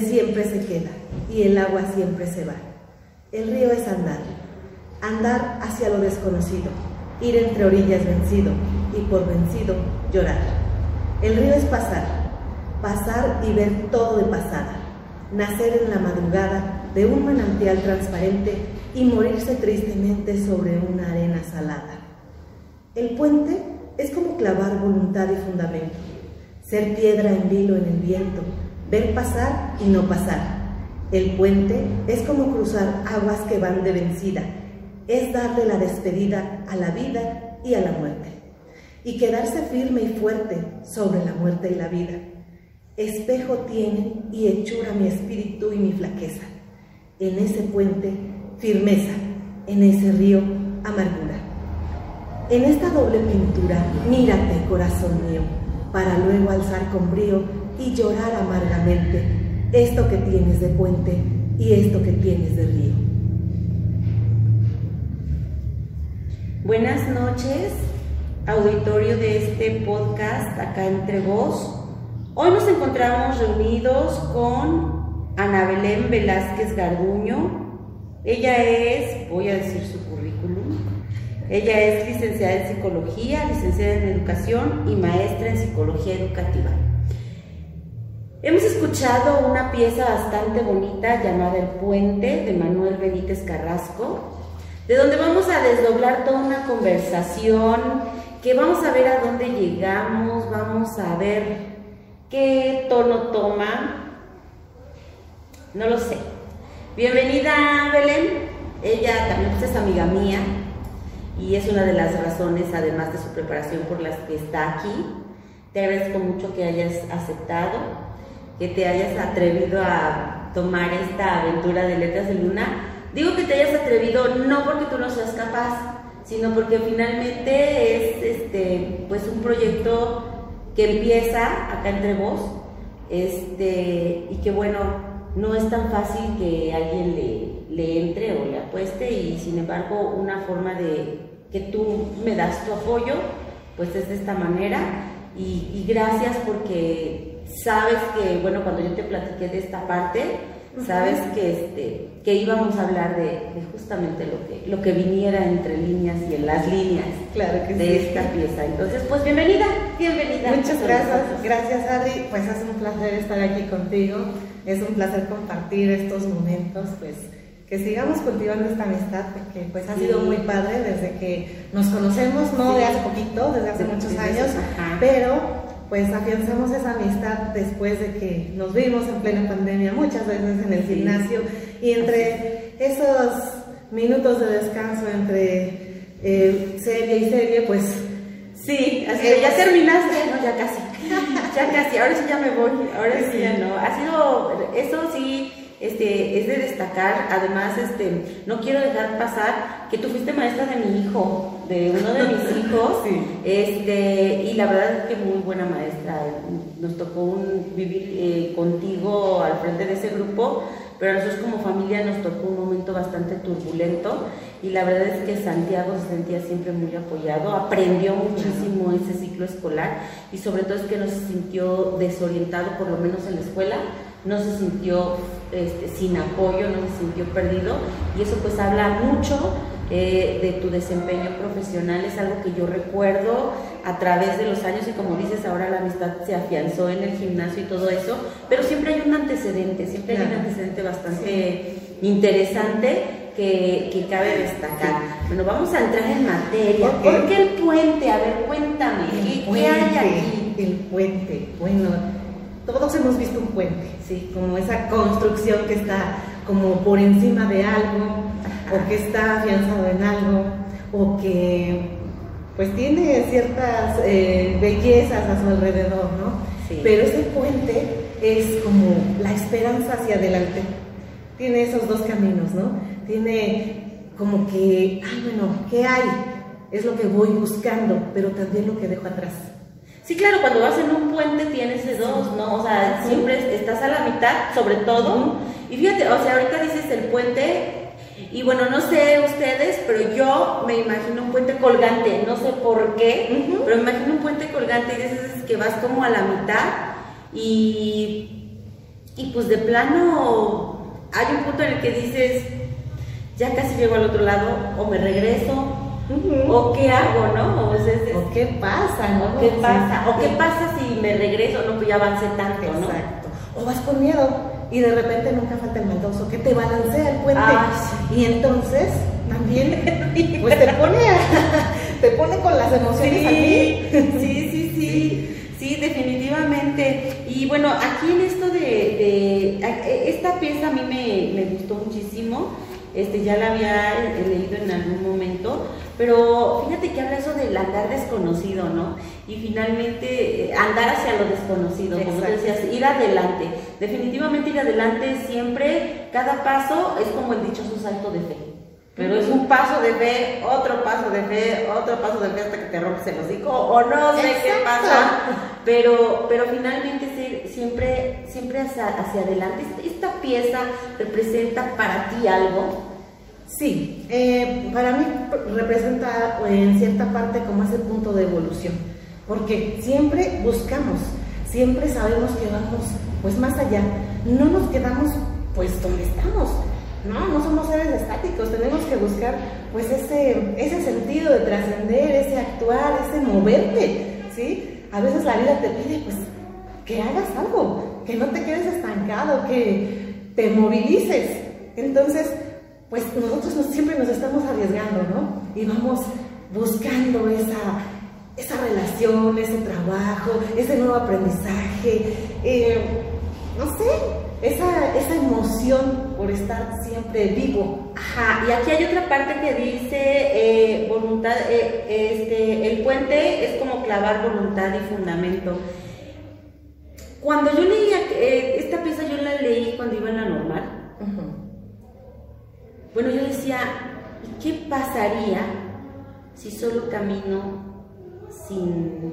Siempre se queda y el agua siempre se va. El río es andar, andar hacia lo desconocido, ir entre orillas vencido y por vencido llorar. El río es pasar, pasar y ver todo de pasada, nacer en la madrugada de un manantial transparente y morirse tristemente sobre una arena salada. El puente es como clavar voluntad y fundamento, ser piedra en vilo en el viento, ver pasar y no pasar. El puente es como cruzar aguas que van de vencida, es darle la despedida a la vida y a la muerte, y quedarse firme y fuerte sobre la muerte y la vida. Espejo tiene y hechura mi espíritu y mi flaqueza. En ese puente, firmeza, en ese río, amargura. En esta doble pintura, mírate, corazón mío, para luego alzar con brío y llorar amargamente esto que tienes de puente y esto que tienes de río. Buenas noches, auditorio de este podcast acá entre vos. Hoy nos encontramos reunidos con Ana Belén Velázquez Garduño. Ella es, voy a decir su currículum, ella es licenciada en psicología, licenciada en educación y maestra en psicología educativa. Hemos escuchado una pieza bastante bonita llamada El Puente de Manuel Benítez Carrasco, de donde vamos a desdoblar toda una conversación, que vamos a ver a dónde llegamos, vamos a ver qué tono toma, no lo sé. Bienvenida Belén, ella también pues, es amiga mía y es una de las razones, además de su preparación, por las que está aquí. Te agradezco mucho que hayas aceptado que te hayas atrevido a tomar esta aventura de Letras de Luna. Digo que te hayas atrevido no porque tú no seas capaz, sino porque finalmente es este, pues un proyecto que empieza acá entre vos este, y que bueno, no es tan fácil que alguien le, le entre o le apueste y sin embargo una forma de que tú me das tu apoyo, pues es de esta manera y, y gracias porque sabes que, bueno, cuando yo te platiqué de esta parte, sabes que, este, que íbamos a hablar de, justamente lo que, lo que viniera entre líneas y en las líneas claro que de esta pieza. Entonces, pues bienvenida, bienvenida. Muchas gracias, gracias. Adri, pues es un placer estar aquí contigo, es un placer compartir estos momentos, pues que sigamos cultivando esta amistad porque pues ha sido muy padre desde que nos conocemos, no de hace poquito, desde hace muchos años, pero pues afianzamos esa amistad después de que nos vimos en plena pandemia muchas veces en el gimnasio. Y entre esos minutos de descanso entre eh, serie y serie, pues sí, así ya terminaste, no, ya casi, ya casi, ahora sí ya me voy, ahora sí ya no, ha sido, eso sí este, es de destacar, además, este, no quiero dejar pasar que tú fuiste maestra de mi hijo, de uno de mis hijos, este, y la verdad es que muy buena maestra, nos tocó vivir eh, contigo al frente de ese grupo, pero a nosotros como familia nos tocó un momento bastante turbulento. Y la verdad es que Santiago se sentía siempre muy apoyado, aprendió muchísimo ese ciclo escolar y sobre todo es que no se sintió desorientado, por lo menos en la escuela, no se sintió este, sin apoyo, no se sintió perdido. Y eso pues habla mucho eh, de tu desempeño profesional, es algo que yo recuerdo a través de los años y como dices ahora la amistad se afianzó en el gimnasio y todo eso, pero siempre hay un antecedente, siempre hay un antecedente bastante interesante que, que, cabe destacar. Bueno, vamos a entrar en materia. ¿Por qué el puente? A ver, cuéntame, ¿qué, hay aquí? El puente, bueno todos hemos visto un puente, ¿sí? Como esa construcción que está como por encima de algo, o que está afianzado en algo, o que pues tiene ciertas eh, bellezas a su alrededor, ¿no? Pero ese puente es como la esperanza hacia adelante. Tiene esos dos caminos, ¿no? Tiene como que, ay, bueno, ¿qué hay? Es lo que voy buscando, pero también lo que dejo atrás. Sí, claro, cuando vas en un puente tienes de dos, ¿no? O sea, siempre estás a la mitad, sobre todo. Y fíjate, o sea, ahorita dices el puente, Y bueno, no sé ustedes, pero yo me imagino un puente colgante, no sé por qué, pero me imagino un puente colgante y veces que vas como a la mitad y, y pues de plano hay un punto en el que dices, ya casi llego al otro lado, o me regreso, O qué hago, ¿no? O, sea, es- ¿O qué pasa, no? ¿o qué pasa? ¿O qué pasa si me regreso? No, pues ya avancé tanto, ¿no? Exacto. O vas con miedo y de repente nunca falta el maldoso que te balancea el puente. Y entonces también pues te pone, a- te pone con las emociones a Sí, mí. sí, sí, sí, sí, definitivamente. Y bueno, aquí en esto de, de- a- e- esta pieza a mí me, me gustó muchísimo, este, ya la había eh, leído en algún momento, pero fíjate que habla eso del andar desconocido, ¿no? Y finalmente eh, andar hacia lo desconocido, como tú decías, ir adelante. Definitivamente ir adelante siempre, cada paso es como el dichoso salto de fe. Pero es un paso de fe, otro paso de fe, otro paso de fe hasta que te rompes el hocico o no sé qué pasa. Pero, pero finalmente siempre, siempre hacia, hacia adelante. Esta pieza representa para ti algo. Sí, eh, para mí representa en cierta parte como ese punto de evolución, porque siempre buscamos, siempre sabemos que vamos pues más allá, no nos quedamos pues donde estamos, no, no somos seres estáticos, tenemos que buscar pues ese, ese sentido de trascender, ese actuar, ese moverte, ¿sí? A veces la vida te pide pues que hagas algo, que no te quedes estancado, que te movilices. Entonces, pues nosotros nos- siempre nos estamos arriesgando, ¿no? Y vamos buscando esa, esa relación, ese trabajo, ese nuevo aprendizaje, eh, no sé, esa, esa emoción por estar siempre vivo. Ajá, y aquí hay otra parte que dice eh, voluntad, eh, este, el puente es como clavar voluntad y fundamento. Cuando yo leía eh, esta pieza, yo la leí cuando iba en la normal. Bueno, yo decía, ¿y qué pasaría si solo camino sin,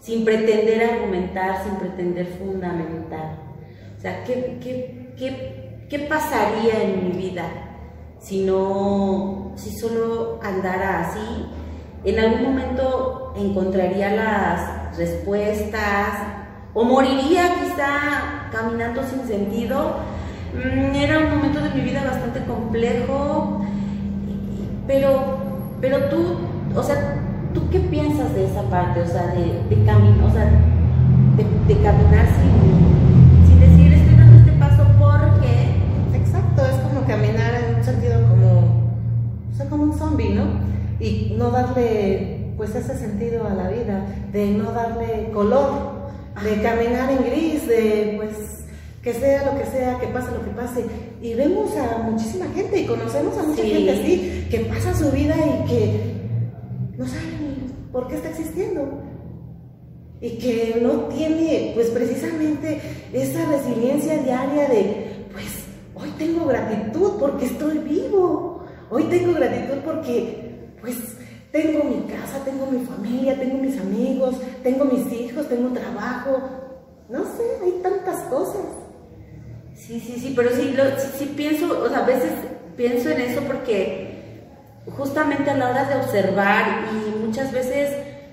sin pretender argumentar, sin pretender fundamentar? Sea, ¿qué, qué, qué, qué pasaría en mi vida si no, si solo andara así? En algún momento encontraría las respuestas o moriría quizá caminando sin sentido. Mm, Era un momento de mi vida bastante complejo, pero, pero tú, o sea, ¿tú qué piensas de esa parte? O sea, de, de caminar, o sea, de, caminar sin pues, ese sentido a la vida, de no darle color, de caminar en gris, de, pues, que sea lo que sea, que pase lo que pase. Y vemos a muchísima gente y conocemos a mucha Sí. gente así, que pasa su vida y que no sabe ni por qué está existiendo. Y que no tiene, pues precisamente, esa resiliencia diaria de, pues, hoy tengo gratitud porque estoy vivo. Hoy tengo gratitud porque, pues, tengo mi casa, tengo mi familia, tengo mis amigos, tengo mis hijos, tengo trabajo. No sé, hay tantas cosas. Sí, sí, sí, pero sí, sí pienso, o sea, a veces pienso en eso porque justamente a la hora de observar y muchas veces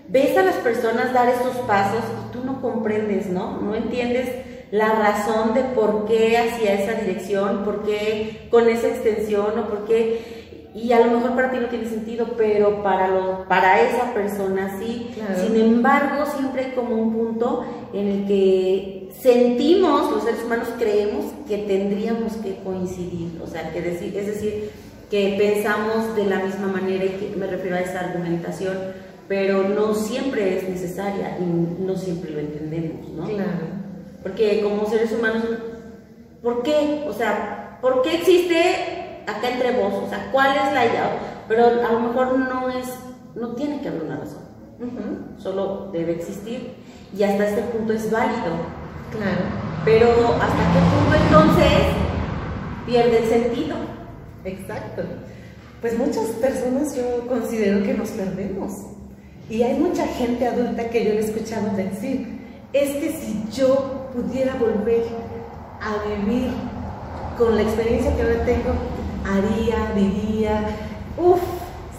ves a las personas dar estos pasos y tú no comprendes, ¿no? No entiendes la razón de por qué hacia esa dirección, por qué con esa extensión o por qué... Y a lo mejor para ti no tiene sentido, pero para, lo, para esa persona sí. Claro. Sin embargo, siempre hay como un punto en el que sentimos, los seres humanos creemos que tendríamos que coincidir, o sea, que decir, es decir, que pensamos de la misma manera y que me refiero a esa argumentación, pero no siempre es necesaria y no siempre lo entendemos, ¿no? Claro. Porque como seres humanos, ¿por qué? O sea, ¿por qué existe acá entre vos? O sea, ¿cuál es la idea? Pero a lo mejor no es, no tiene que haber una razón, solo debe existir y hasta este punto es válido. Claro. Pero hasta qué punto entonces pierde el sentido. Exacto. Pues muchas personas yo considero que nos perdemos. Y hay mucha gente adulta que yo he escuchado decir, es que si yo pudiera volver a vivir con la experiencia que ahora tengo, haría, diría, uff,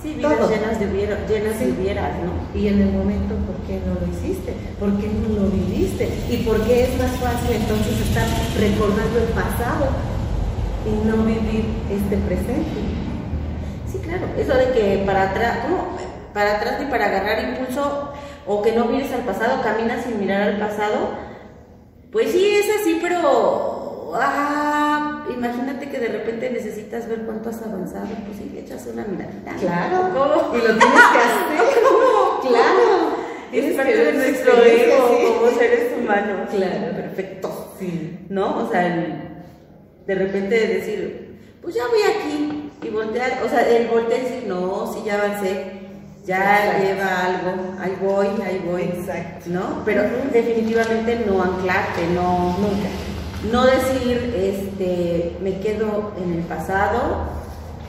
Sí, vidas todo. llenas de hubiera- llenas de Sí. hubieras, ¿no? Y en el momento, ¿por qué no lo hiciste? ¿Por qué no lo viviste? ¿Y por qué es más fácil entonces estar recordando el pasado y no vivir este presente? Sí, claro. Eso de que para atrás, ¿cómo? Para atrás ni para agarrar impulso o que no mires al pasado, caminas sin mirar al pasado. Pues sí, es así, pero ah, imagínate que de repente necesitas ver cuánto has avanzado, pues sí, le echas una miradita. ¿Cómo? Y lo tienes que hacer. claro. Es parte de nuestro ego sí. como seres humanos. Claro. Perfecto. Sí. ¿no? O sea, el- de repente decir, pues ya voy aquí y voltear, o sea, el voltear y decir, no, sí ya avancé, ya Exacto. lleva algo, ahí voy, ahí voy, Exacto. ¿no? Pero definitivamente no anclarte, no, Nunca. No decir, este, me quedo en el pasado,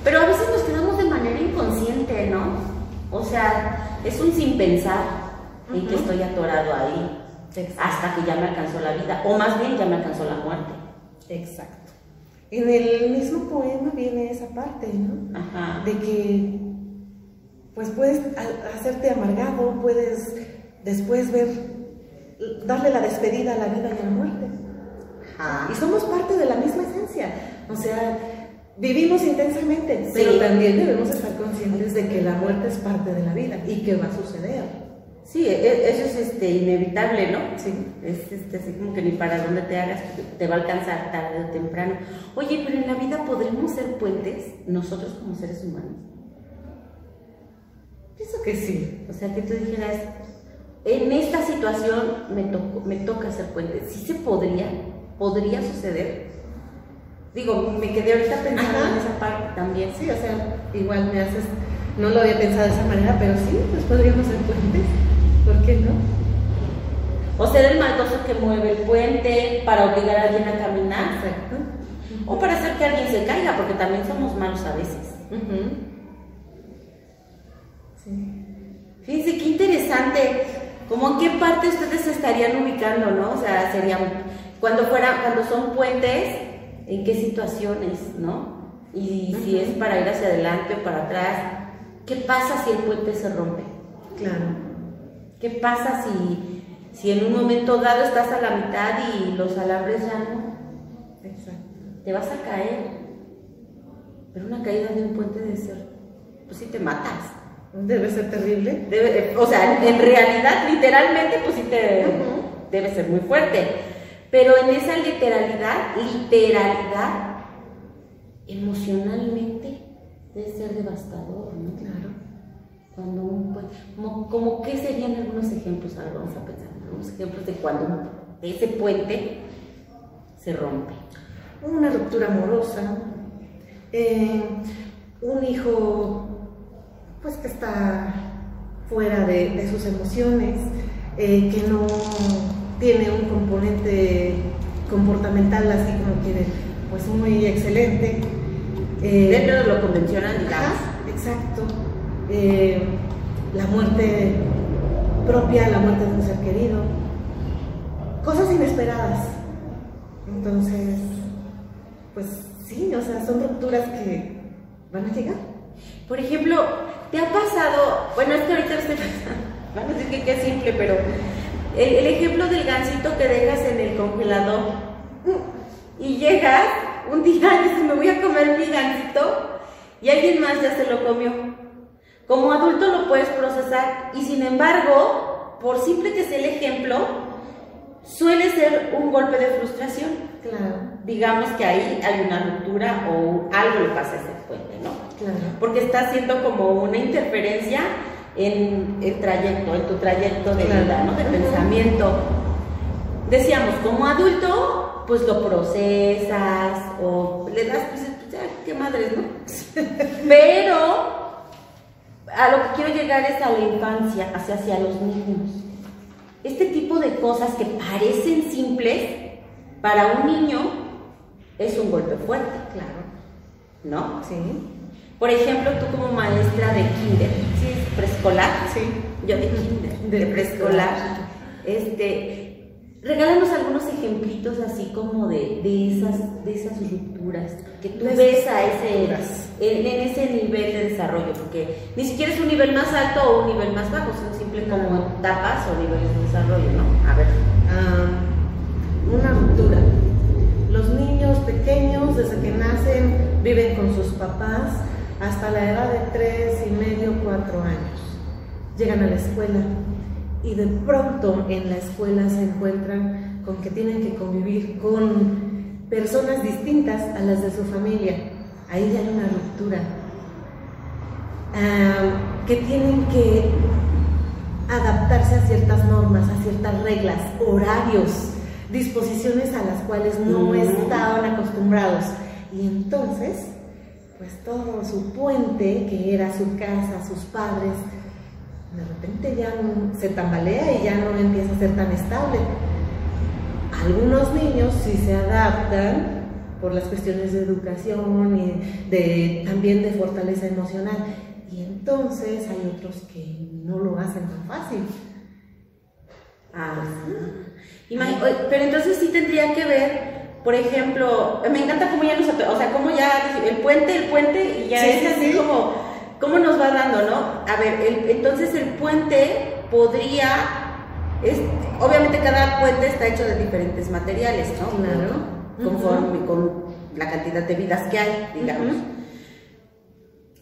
pero a veces nos quedamos de manera inconsciente, ¿no? O sea, es un sin pensar en que estoy atorado ahí Exacto. hasta que ya me alcanzó la vida, o más bien ya me alcanzó la muerte. Exacto. En el mismo poema viene esa parte, ¿no? Ajá. De que, pues puedes hacerte amargado, puedes después ver, darle la despedida a la vida y a la muerte. Ajá. Y somos parte de la misma esencia. O sea, vivimos intensamente, pero Sí. también debemos estar conscientes de que la muerte es parte de la vida y que va a suceder. Sí, e- eso es este, inevitable, ¿no? Sí. Es este, así como que ni para dónde te hagas, te va a alcanzar tarde o temprano. Oye, pero en la vida podremos ser puentes, nosotros como seres humanos. Pienso que sí. O sea, que tú dijeras, en esta situación me, tocó- me toca ser puente. Sí se podría, podría suceder. Digo, me quedé ahorita pensando Ajá. en esa parte también. Sí, o sea, igual me haces, no lo había pensado de esa manera, pero sí, pues podríamos ser puentes. ¿Por qué no? O ser el maldoso que mueve el puente para obligar a alguien a caminar. Exacto. O para hacer que alguien se caiga, porque también somos malos a veces. Sí. Fíjense qué interesante. Como en qué parte ustedes se estarían ubicando, ¿no? O sea, serían cuando fuera, cuando son puentes, en qué situaciones, ¿no? Y si es para ir hacia adelante o para atrás, ¿qué pasa si el puente se rompe? Claro. ¿Qué pasa si, si en un momento dado estás a la mitad y los alambres ya no? Exacto. Te vas a caer. Pero una caída de un puente debe ser, pues sí te matas. Debe ser terrible. Debe- o sea, en realidad, literalmente, pues sí te Ujú. debe ser muy fuerte. Pero en esa literalidad, literalidad, emocionalmente debe ser devastador, ¿no? Claro. Cuando un puen- como, como qué serían algunos ejemplos, ahora vamos a pensar, algunos ejemplos de cuando ese puente se rompe. Una ruptura amorosa, eh, un hijo pues que está fuera de, de sus emociones, eh, que no tiene un componente comportamental así como quiere, pues muy excelente. Eh, Dentro de lo convencional, digamos. Exacto. Eh, la muerte propia, la muerte de un ser querido. Cosas inesperadas. Entonces, pues sí, o sea, son rupturas que van a llegar. Por ejemplo, ¿te ha pasado? Bueno, es que ahorita pensando, van a decir que qué simple, pero el, el ejemplo del gansito que dejas en el congelador y llegas un día y dices, me voy a comer mi gansito y alguien más ya se lo comió. Como adulto lo puedes procesar y sin embargo, por simple que sea el ejemplo, suele ser un golpe de frustración. Claro, Digamos que ahí hay una ruptura o algo le pasa a ese puente, ¿no? claro. porque está haciendo como una interferencia en el trayecto, en tu trayecto de vida, ¿no? De pensamiento. Decíamos, como adulto, pues lo procesas o le das, pues, pues, ya, qué madres, ¿no? Pero a lo que quiero llegar es a la infancia, hacia, hacia los niños. Este tipo de cosas que parecen simples, para un niño es un golpe fuerte, Claro, ¿no? sí, Por ejemplo, tú como maestra de kinder, ¿sí? preescolar, sí. yo de kinder, De preescolar, este, Regálanos algunos ejemplitos así como de, de, esas, de esas rupturas que tú Las ves a ese, en, en ese nivel de desarrollo, porque ni siquiera es un nivel más alto o un nivel más bajo, sino simple como etapas o niveles de desarrollo, ¿no? A ver. Ah, una ruptura. Los niños pequeños, desde que nacen, viven con sus papás hasta la edad de tres y medio, cuatro años. Llegan a la escuela y de pronto en la escuela se encuentran con que tienen que convivir con personas distintas a las de su familia. Ahí ya hay una ruptura. Ah, que tienen que adaptarse a ciertas normas, a ciertas reglas, horarios, disposiciones a las cuales no Mm. estaban acostumbrados. Y entonces, pues todo su puente, que era su casa, sus padres, de repente ya no- se tambalea y ya no empieza a ser tan estable. Algunos niños sí se adaptan por las cuestiones de educación y de, también de fortaleza emocional. Y entonces hay otros que no lo hacen tan fácil. Ah, oye, pero entonces sí tendría que ver, por ejemplo, me encanta cómo ya nos, o sea, cómo ya el puente, el puente y ya Sí, es sí, así sí. como, cómo nos va dando, ¿no? A ver, el- entonces el puente podría, es, obviamente cada puente está hecho de diferentes materiales, ¿no? Claro. Conforme con la cantidad de vidas que hay, digamos.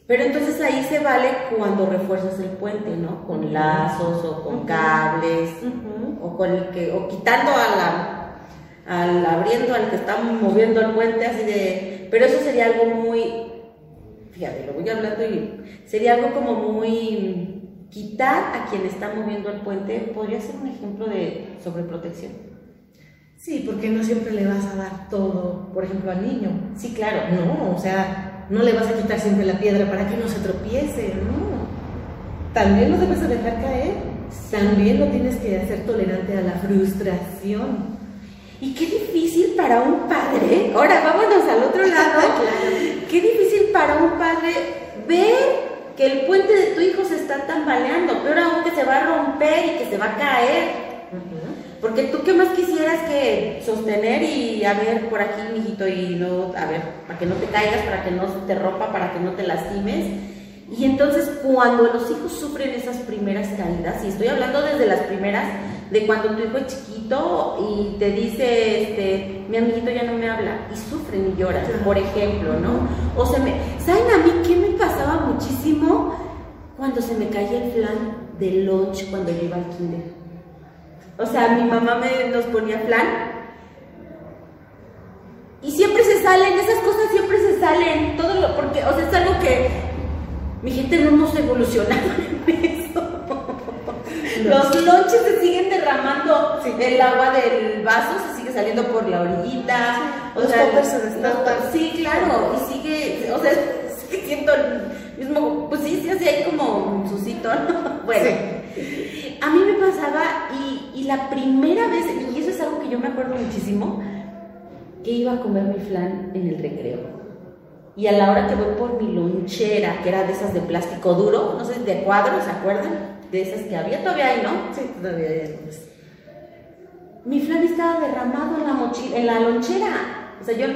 Pero entonces ahí se vale cuando refuerzas el puente, ¿no? Con lazos o con cables o con el que o quitando a la al abriendo al que está moviendo el puente así de pero eso sería algo muy fíjate lo voy hablando y sería algo como muy quitar a quien está moviendo el puente podría ser un ejemplo de sobreprotección Sí, porque no siempre le vas a dar todo, por ejemplo, al niño. sí claro No, o sea, no le vas a quitar siempre la piedra para que no se tropiece, no. También lo debes de dejar caer. También lo tienes que hacer tolerante a la frustración. Y qué difícil para un padre ahora vámonos al otro lado. Qué difícil para un padre ver que el puente de tu hijo se está tambaleando, peor aún que se va a romper y que se va a caer. Porque tú qué más quisieras que sostener y a ver por aquí, mijito, y no, a ver, para que no te caigas, para que no se te rompa, para que no te lastimes. Y entonces cuando los hijos sufren esas primeras caídas, y estoy hablando desde las primeras, de cuando tu hijo es chiquito y te dice, este, mi amiguito ya no me habla, y sufren y lloran, por ejemplo, ¿no? O se me, ¿saben a mí qué me pasaba muchísimo? Cuando se me caía el flan del lunch cuando yo iba al kinder. O sea, mi mamá me, nos ponía flan. Y siempre se salen, esas cosas siempre se salen. Todo lo, porque, o sea, es algo que mi gente no hemos evolucionado en eso. Los lonches se siguen derramando, Sí. el agua del vaso se sigue saliendo por la orillita. Sí. Los toppers se destapan. los- Sí, claro, y sigue, o sea, sigue siendo el mismo, pues sí, sí, así hay como un susito, ¿no? Bueno, a mí me pasaba y, y la primera vez, y eso es algo que yo me acuerdo muchísimo, que iba a comer mi flan en el recreo. Y a la hora que voy por mi lonchera, que era de esas de plástico duro, no sé, de cuadros, ¿se acuerdan? De esas que había, todavía hay, ¿no? Sí, todavía hay algunos. Mi flan estaba derramado en la mochila, en la lonchera. O sea, yo,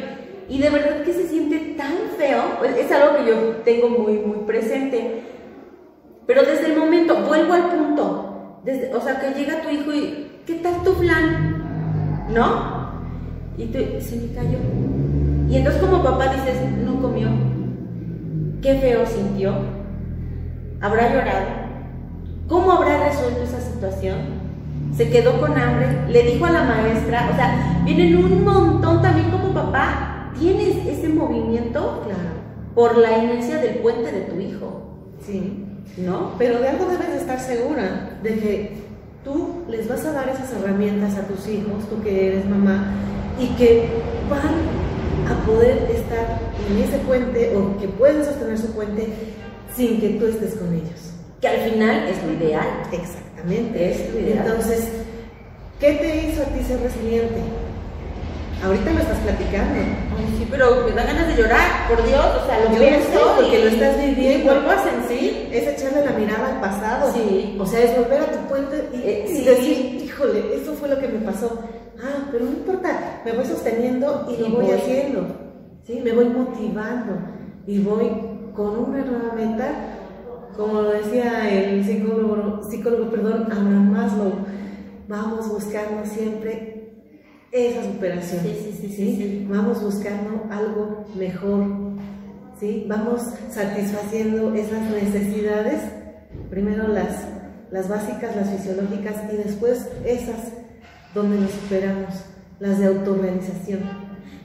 y de verdad que se siente tan feo, pues es algo que yo tengo muy, muy presente. Pero desde el momento, vuelvo al punto, desde, o sea, que llega tu hijo y, ¿qué tal tu flan? ¿No? Y tú, se me cayó. Y entonces como papá dices, no comió. Qué feo sintió. Habrá llorado. ¿Cómo habrá resuelto esa situación? Se quedó con hambre, le dijo a la maestra, o sea, vienen un montón también como papá, tienes ese movimiento Claro, por la inercia del puente de tu hijo, sí. ¿no? Pero de algo debes de estar segura, de que tú les vas a dar esas herramientas a tus hijos, tú que eres mamá, y que van a poder estar en ese puente o que pueden sostener su puente sin que tú estés con ellos. Que al final es lo ideal. Exactamente. Es lo ideal. Entonces, ¿qué te hizo a ti ser resiliente? Ahorita lo estás platicando. Ay, sí, pero me da ganas de llorar, por Dios, o sea, lo Yo pienso sé, porque y- lo estás viviendo. y vuelvo a sentir. Es echarle la mirada al pasado. Sí. O sea, es volver a tu puente y, Eh, y sí. decir, híjole, eso fue lo que me pasó. Ah, pero no importa, me voy sosteniendo y lo voy, voy. haciendo. ¿sí? Me voy motivando y voy con una nueva meta, como lo decía el psicólogo, psicólogo perdón, Abraham Maslow, vamos buscando siempre esa superación. Sí, sí, sí, sí, sí. Vamos buscando algo mejor, ¿sí? Vamos satisfaciendo esas necesidades, primero las, las básicas, las fisiológicas, y después esas donde nos superamos, las de autorrealización.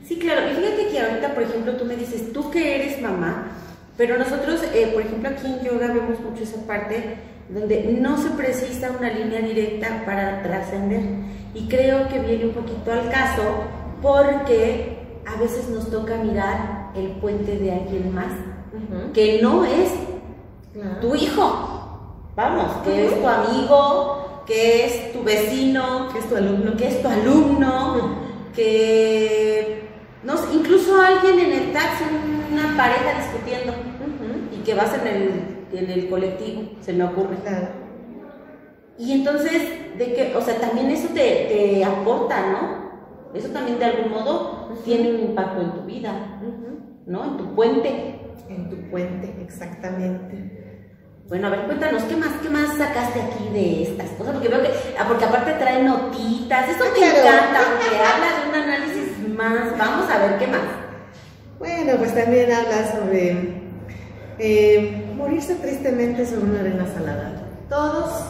Sí, claro. Y fíjate que ahorita, por ejemplo, tú me dices, tú que eres mamá, pero nosotros, eh, por ejemplo, aquí en yoga vemos mucho esa parte donde no se precisa una línea directa para trascender. Y creo que viene un poquito al caso porque a veces nos toca mirar el puente de alguien más que no es Claro. tu hijo. Vamos, que es tu amigo, que es tu vecino, Que es tu alumno. que es tu alumno, que no incluso alguien en el taxi, una pareja discutiendo Y que vas en el, en el colectivo, se me ocurre. Claro. Y entonces, de que, o sea, también eso te, te aporta, ¿no? Eso también de algún modo tiene un impacto en tu vida. ¿no? En tu puente. En tu puente, exactamente. Bueno, a ver, cuéntanos, ¿qué más, qué más sacaste aquí de estas cosas? Porque veo que, ah, porque aparte trae notitas, esto me Claro. encanta, porque habla de un análisis más. Vamos a ver qué más. Bueno, pues también habla sobre eh, morirse tristemente sobre una arena salada. Todos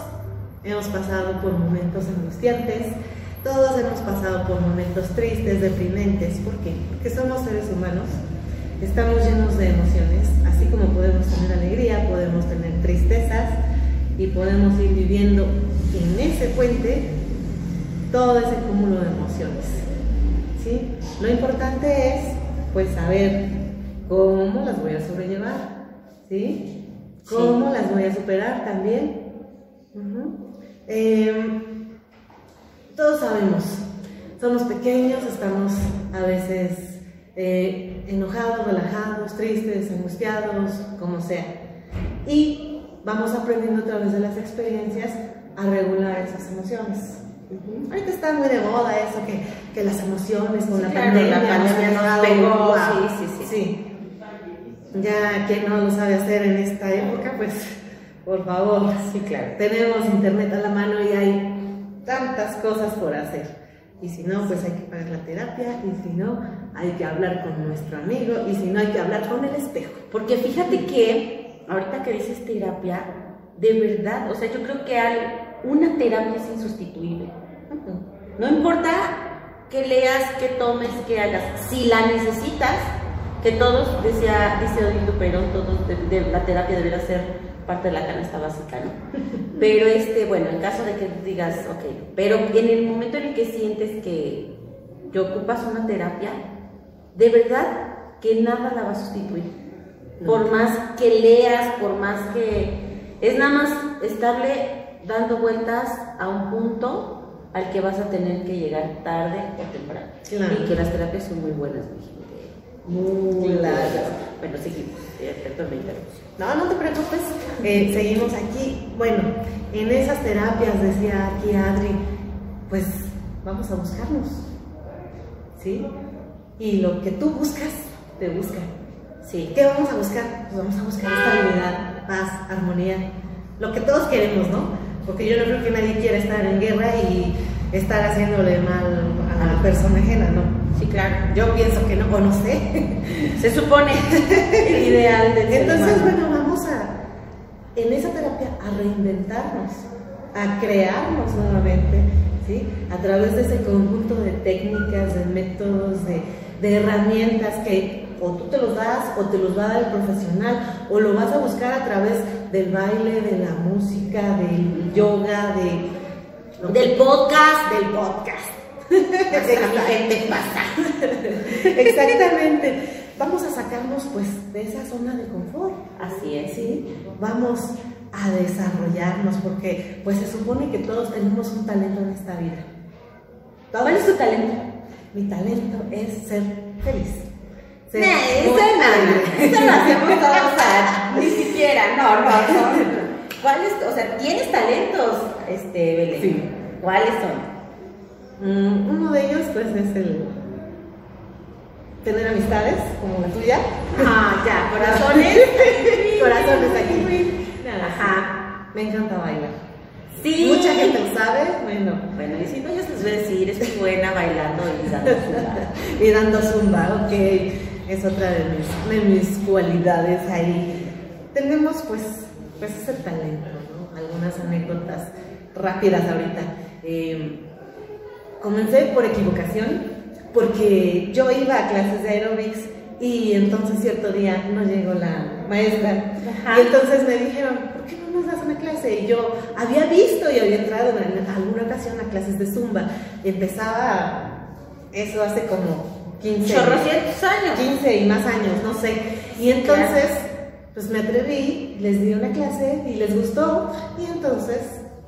hemos pasado por momentos angustiantes, todos hemos pasado por momentos tristes, deprimentes. ¿Por qué? Porque somos seres humanos, estamos llenos de emociones, así como podemos tener alegría, podemos tener tristezas y podemos ir viviendo en ese puente todo ese cúmulo de emociones. ¿sí? Lo importante es pues saber cómo las voy a sobrellevar, ¿sí? ¿Cómo Sí. las voy a superar también? Eh, todos sabemos, somos pequeños, estamos a veces eh, enojados, relajados, tristes, angustiados, como sea. Y vamos aprendiendo a través de las experiencias a regular esas emociones. Ahorita está muy de moda eso, que, que las emociones con Sí, la claro, pandemia. la pandemia dejado- pegó, sí, sí, sí. Sí. Ya quien no lo sabe hacer en esta época, pues por favor. Sí, claro. Tenemos internet a la mano y hay tantas cosas por hacer. Y si no, pues hay que pagar la terapia. Y si no, hay que hablar con nuestro amigo. Y si no, hay que hablar con el espejo. Porque fíjate que, ahorita que dices terapia, de verdad, o sea, yo creo que hay, una terapia es insustituible. No importa que leas, que tomes, que hagas, si la necesitas, que todos, decía, dice Odilio Perón, todos, de, de- la terapia debería ser parte de la canasta básica, ¿no? Pero este, bueno, en caso de que digas, ok, pero en el momento en el que sientes que, que ocupas una terapia, de verdad que nada la va a sustituir. Por más que leas, por más que... Es nada más estarle dando vueltas a un punto al que vas a tener que llegar tarde o temprano. Claro. Y que las terapias son muy buenas, gente. Muy largas. Bueno, seguimos. Eh, Perdón, me interrumpí. No, no te preocupes. Eh, seguimos aquí. Bueno, en esas terapias, decía aquí Adri, pues vamos a buscarnos. ¿Sí? Y lo que tú buscas, te busca. Sí. ¿Qué vamos a buscar? Pues vamos a buscar estabilidad, paz, armonía. Lo que todos queremos, ¿no? Porque yo no creo que nadie quiera estar en guerra y estar haciéndole mal a la persona ajena, ¿no? Sí, claro. Yo pienso que no, o no sé. Se supone el ideal del Entonces, bueno, vamos a, en esa terapia, a reinventarnos, a crearnos nuevamente, ¿sí? A través de ese conjunto de técnicas, de métodos, de, de herramientas que o tú te los das o te los va a dar el profesional o lo vas a buscar a través del baile, de la música, del yoga, de... Del podcast. Del podcast. Gente, pasa. Exactamente. Vamos a sacarnos pues de esa zona de confort. Así es. ¿sí? Vamos a desarrollarnos porque pues se supone que todos tenemos un talento en esta vida. ¿Cuál es tu talento? Mi talento es ser feliz. Ser Nah, eso no, eso lo hacemos todos, o sea, ni siquiera, no, no, no. ¿Cuáles, o sea, tienes talentos, este, Belén? Sí. ¿Cuáles son? Mm, uno de ellos, pues, es el tener amistades, como la tuya. Ah, ya, corazones. Corazones aquí. Ajá. Me encanta bailar. Sí. Mucha gente lo sabe, bueno. Bueno, y si no, yo les voy a decir, es muy buena bailando y dando zumba. Y dando zumba, ok. Es otra de mis, de mis cualidades ahí. Tenemos, pues, pues ese talento, ¿no? Algunas anécdotas rápidas ahorita. Eh, comencé por equivocación, porque yo iba a clases de aerobics y entonces cierto día no llegó la maestra. Ajá. Y entonces me dijeron, ¿por qué no nos das una clase? Y yo había visto y había entrado en alguna ocasión a clases de zumba. Empezaba eso hace como 15 Chorrocientos años. 15 y más años, no sé. Y entonces, pues me atreví, les di una clase y les gustó. Y entonces,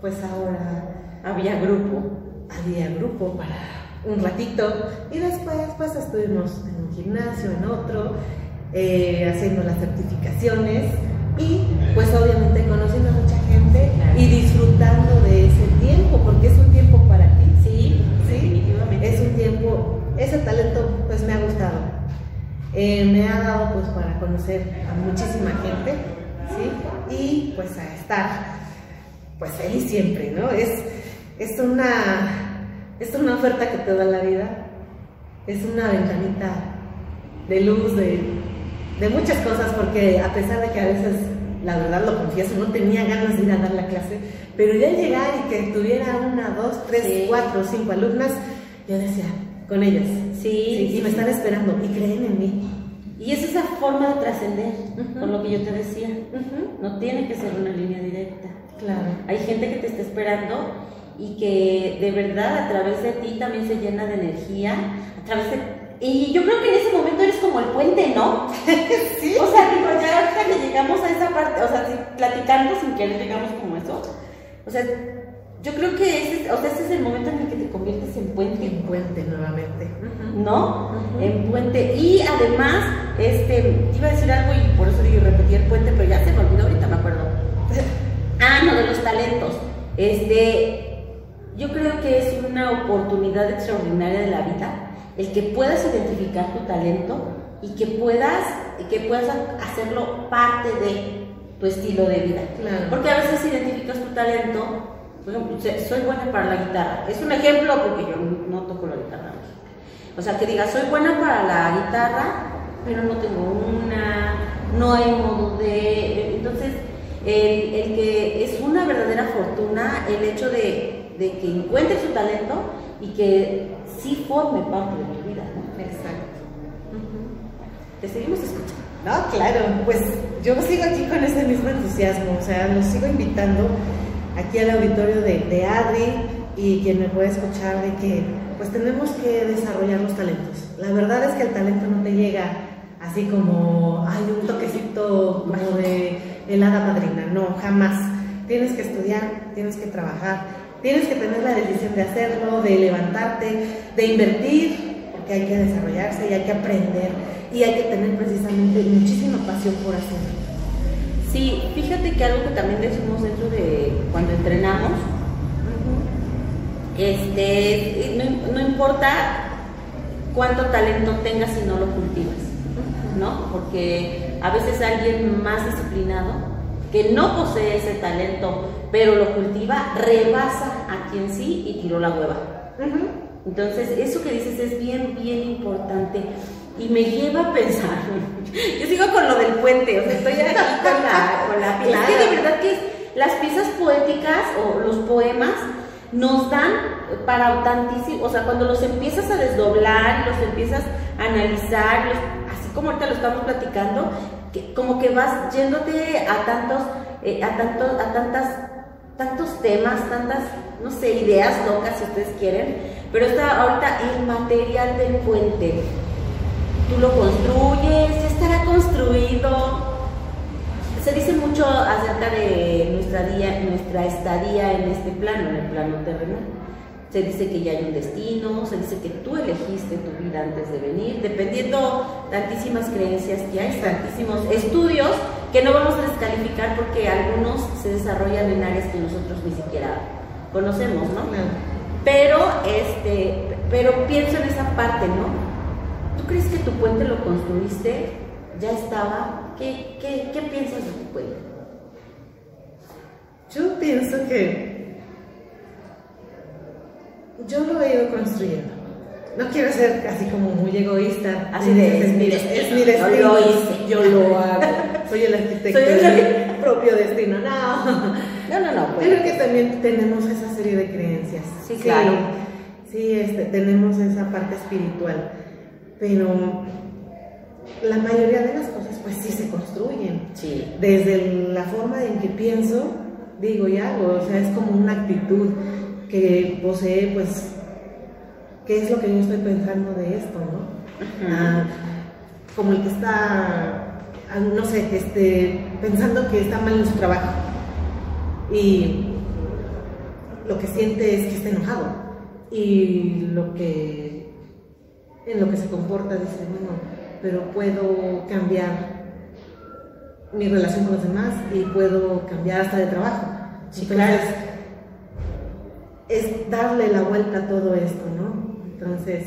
pues ahora Había grupo. Había grupo para un ratito. Y después, pues estuvimos en un gimnasio, en otro, eh, haciendo las certificaciones. Y pues obviamente conociendo a mucha gente Claro. y disfrutando de ese tiempo, porque es un tiempo para ti. Sí, Sí, definitivamente. es un tiempo, ese talento pues me ha gustado. Eh, me ha dado pues para conocer a muchísima gente, ¿sí? Y pues a estar pues feliz siempre, ¿no? Es, es una, es una oferta que te da la vida, es una ventanita de luz, de, de muchas cosas, porque a pesar de que a veces, la verdad lo confieso, no tenía ganas de ir a dar la clase, pero ya llegar y que tuviera una, dos, tres, Sí. cuatro, cinco alumnas, yo decía, con ellas. Sí, y me están esperando y creen en mí. Y es esa forma de trascender, Ujú. con lo que yo te decía. No tiene que ser una línea directa. Claro. Hay gente que te está esperando y que de verdad a través de ti también se llena de energía. A través de... Y yo creo que en ese momento eres como el puente, ¿no? Sí. O sea, digo, ya ahorita que llegamos a esa parte, o sea, si platicando sin querer llegamos como eso. O sea, yo creo que ese, o sea, ese es el momento en el que te conviertes en puente. En puente nuevamente. ¿no? En puente. Y además, este, te iba a decir algo y por eso yo repetí el puente, pero ya se me olvidó ahorita, me acuerdo. Ah, no, de los talentos. Este, yo creo que es una oportunidad extraordinaria de la vida el que puedas identificar tu talento y que puedas, que puedas hacerlo parte de tu estilo de vida. Claro. Porque a veces identificas tu talento, por ejemplo, soy buena para la guitarra. Es un ejemplo porque yo no toco la guitarra. O sea, que digas, soy buena para la guitarra, pero no tengo una, no hay modo de... Entonces, el, el que es una verdadera fortuna el hecho de, de que encuentres tu talento y que sí forme parte de tu vida, ¿no? Exacto. Te seguimos escuchando. No, claro, pues yo sigo aquí con ese mismo entusiasmo, o sea, los sigo invitando aquí al auditorio de, de Adri y quien me puede escuchar de que pues tenemos que desarrollar los talentos. La verdad es que el talento no te llega así como, hay un toquecito como de helada madrina, no, jamás. Tienes que estudiar, tienes que trabajar, tienes que tener la decisión de hacerlo, de levantarte, de invertir, porque hay que desarrollarse y hay que aprender y hay que tener precisamente muchísima pasión por hacerlo. Sí, fíjate que algo que también decimos dentro de cuando entrenamos, este, no, no importa cuánto talento tengas si no lo cultivas, ¿no? Porque a veces alguien más disciplinado que no posee ese talento, pero lo cultiva, rebasa a quien sí y tiró la hueva. Entonces, eso que dices es bien, bien importante y me lleva a pensar. Yo sigo con lo del puente, o sea, estoy aquí con la, con la pieza. Es que de verdad que las piezas poéticas o los poemas nos dan para tantísimo, o sea, cuando los empiezas a desdoblar los empiezas a analizar, los- así como ahorita lo estamos platicando, como que vas yéndote a tantos, eh, a tantos, a tantas tantos temas, tantas, no sé, ideas locas si ustedes quieren, pero está ahorita el material del puente. Tú lo construyes, ya estará construido. Se dice mucho acerca de nuestra, día, nuestra estadía en este plano, en el plano terrenal. Se dice que ya hay un destino, se dice que tú elegiste tu vida antes de venir, dependiendo tantísimas creencias que hay, tantísimos estudios que no vamos a descalificar porque algunos se desarrollan en áreas que nosotros ni siquiera conocemos, ¿no? Pero, este, pero pienso en esa parte, ¿no? ¿Tú crees que tu puente lo construiste? ¿Ya estaba? ¿Qué, qué, qué piensas de tu puente? Yo pienso que yo lo he ido construyendo. No quiero ser así como muy egoísta. Así de, es mi destino. Yo lo hice. Yo lo hago. Soy el arquitecto Soy el de mi propio destino. No. No, no, no. Yo pues. creo que también tenemos esa serie de creencias. Sí, claro. Sí, este, tenemos esa parte espiritual. Pero la mayoría de las cosas, pues sí se construyen. Sí. Desde la forma en que pienso, digo y hago. O sea, es como una actitud que posee, pues, qué es lo que yo estoy pensando de esto, ¿no? Ah, como el que está, ah, no sé, este, pensando que está mal en su trabajo y lo que siente es que está enojado y lo que en lo que se comporta dice bueno pero puedo cambiar mi relación con los demás y puedo cambiar hasta de trabajo Sí, entonces claro. Es darle la vuelta a todo esto no entonces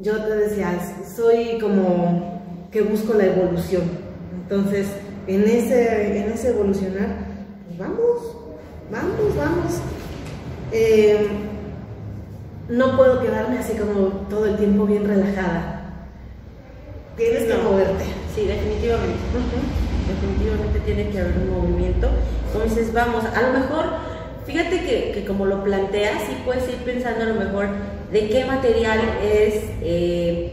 yo te decía soy como que busco la evolución. Entonces en ese en ese evolucionar pues vamos vamos vamos. Eh, no puedo quedarme así como todo el tiempo bien relajada. Tienes que moverte. Sí, definitivamente. Definitivamente tiene que haber un movimiento. Entonces, vamos, a lo mejor, fíjate que, que como lo planteas, sí puedes ir pensando a lo mejor de qué material es eh,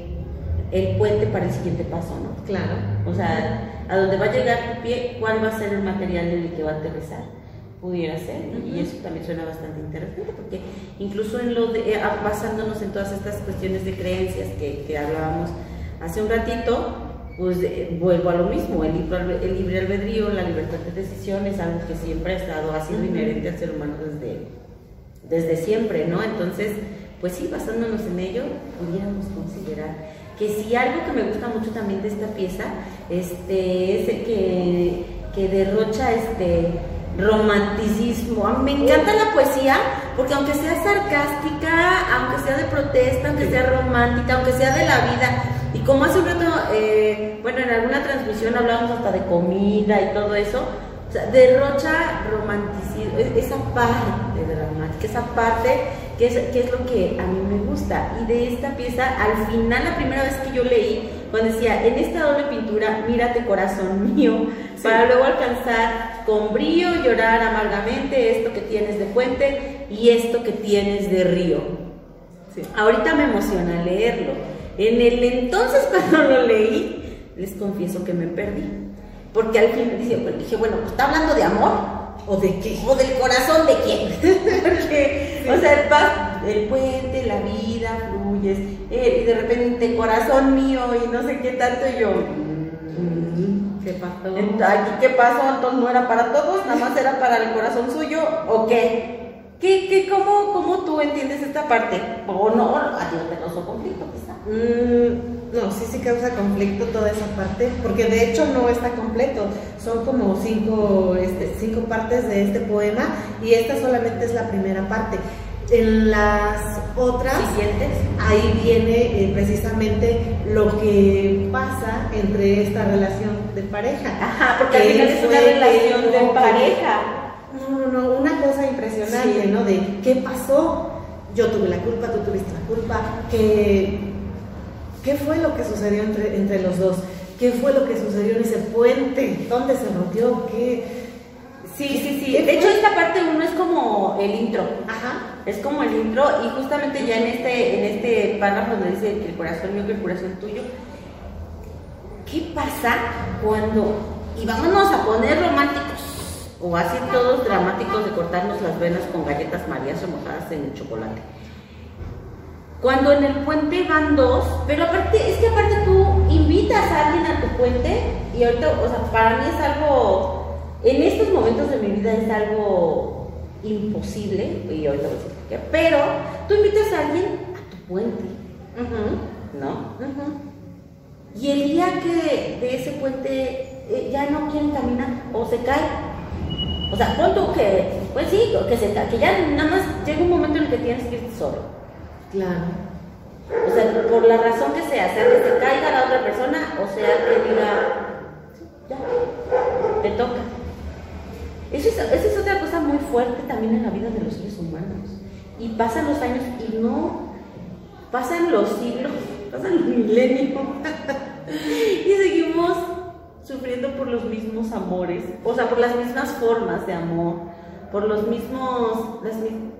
el puente para el siguiente paso, ¿no? claro O sea, a donde va a llegar tu pie, ¿cuál va a ser el material en el que va a aterrizar? Pudiera ser, y eso también suena bastante interesante, porque incluso en lo de, eh, basándonos en todas estas cuestiones de creencias que, que hablábamos hace un ratito, pues eh, vuelvo a lo mismo, el libre, albe- el libre albedrío, la libertad de decisión es algo que siempre ha estado, ha sido inherente al ser humano desde, desde siempre, ¿no? Entonces, pues sí, basándonos en ello, pudiéramos considerar que si algo que me gusta mucho también de esta pieza, este, es que, que derrocha este romanticismo. A mí me encanta la poesía, porque aunque sea sarcástica, aunque sea de protesta, aunque sea romántica, aunque sea de la vida, y como hace un rato, eh, bueno, en alguna transmisión hablábamos hasta de comida y todo eso, o sea, derrocha romanticismo, e- esa parte dramática, esa parte que es, que es lo que a mí me gusta. Y de esta pieza, al final, la primera vez que yo leí, cuando decía, en esta doble pintura, mírate corazón mío, Sí. para luego alcanzar con brío, llorar amargamente esto que tienes de puente y esto que tienes de río. sí. Ahorita me emociona leerlo. En el entonces cuando lo leí, les confieso que me perdí. Porque al fin dije, bueno, dije, bueno, pues está hablando de amor o de qué o del corazón de quién. Porque, o sea, vas, el puente, la vida, fluyes, eh, y de repente corazón mío y no sé qué tanto y yo. mm, qué pasó ¿Aquí qué pasó? Entonces no era para todos, nada más era para el corazón suyo, ¿o qué? ¿Qué, qué, cómo, ¿Cómo tú entiendes esta parte? ¿O no? ¿A no te causó conflicto quizá? Mm, no, sí, sí causa conflicto toda esa parte, porque de hecho no está completo. Son como cinco, este, cinco partes de este poema y esta solamente es la primera parte. En las otras, ¿Siguientes? ahí viene eh, precisamente lo que pasa entre esta relación de pareja. Ajá, porque al Que final es una relación que- de pareja. No, no, no, una cosa impresionante, Sí. ¿no? De qué pasó, yo tuve la culpa, tú tuviste la culpa, ¿qué, qué fue lo que sucedió entre, entre los dos? ¿Qué fue lo que sucedió en ese puente? ¿Dónde se rompió? ¿Qué? Sí, sí, sí. ¿Qué De hecho, esta parte uno es como el intro. Ajá. Es como el intro y justamente ya en este, en este párrafo donde dice que el corazón mío, que el corazón tuyo. ¿Qué pasa cuando, y vámonos a poner románticos, o así todos dramáticos de cortarnos las venas con galletas marías remojadas en chocolate? Cuando en el puente van dos, pero aparte, es que aparte tú invitas a alguien a tu puente y ahorita, o sea, para mí es algo, en estos momentos de mi vida es algo imposible, y ahorita voy a decir por qué, pero tú invitas a alguien a tu puente, ¿no? Y el día que de ese puente eh, ya no quieren caminar o se cae, o sea, pon que Pues sí, que, se, que ya nada más llega un momento en el que tienes que ir solo. Claro. O sea, por la razón que sea, sea que se caiga la otra persona o sea que diga, ya, te toca. Eso es, es otra cosa muy fuerte también en la vida de los seres humanos. Y pasan los años y no, pasan los siglos, pasan los milenios y seguimos sufriendo por los mismos amores, o sea, por las mismas formas de amor, por los mismos, las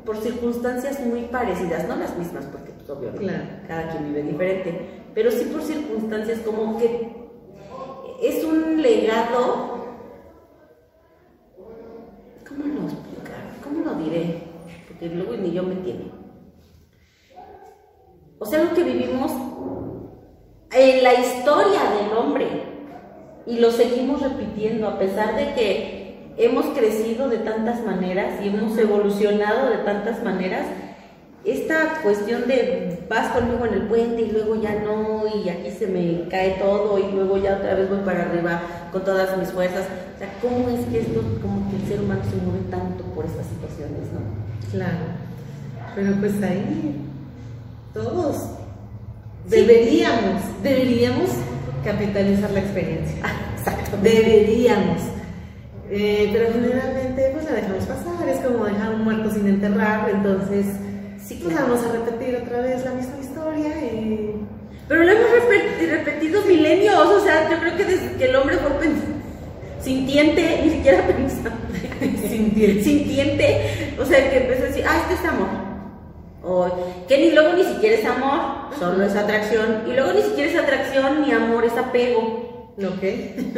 por circunstancias muy parecidas, no las mismas, porque pues, obviamente Claro. cada quien vive diferente, pero sí por circunstancias como que es un legado, ¿cómo lo explicar? ¿Cómo lo diré? Porque luego ni yo me entiendo. O sea, algo que vivimos en la historia del hombre y lo seguimos repitiendo a pesar de que hemos crecido de tantas maneras y hemos evolucionado de tantas maneras. Esta cuestión de vas conmigo en el puente y luego ya no y aquí se me cae todo y luego ya otra vez voy para arriba con todas mis fuerzas. O sea, ¿cómo es que esto, como que el ser humano se mueve tanto por estas situaciones, no? Claro. Pero pues ahí todos Sí. deberíamos, deberíamos capitalizar la experiencia. Exacto. Deberíamos. Eh, pero generalmente pues la dejamos pasar, es como dejar un muerto sin enterrar, entonces Sí, pues claro. vamos a repetir otra vez la misma historia y Pero lo hemos repet- repetido milenios, o sea, yo creo que desde que el hombre fue sintiente, ni siquiera pensante, Sintiente. sintiente, o sea, que empezó a decir, ah, este es amor. O que ni luego ni siquiera es amor, solo es atracción, y luego ni siquiera es atracción ni amor, es apego. ¿ok?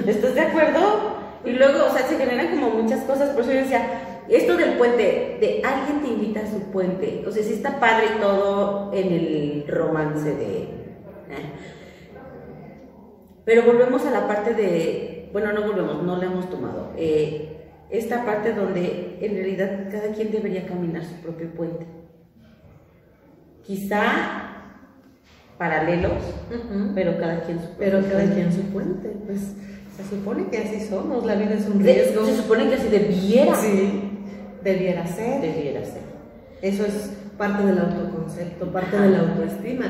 ¿Estás de acuerdo? Y luego, o sea, se generan como muchas cosas, por eso yo decía, esto del puente, de alguien te invita a su puente, o sea, sí está padre todo en el romance de... eh. Pero volvemos a la parte de, bueno, no volvemos, no la hemos tomado. eh, esta parte donde en realidad cada quien debería caminar su propio puente. Quizá paralelos, pero cada quien su Pero propio cada puente. quien su puente, pues se supone que así somos, la vida es un riesgo. Se supone que así debiera. Sí, debiera ser. Debiera ser. Eso es parte del autoconcepto, parte de la autoestima.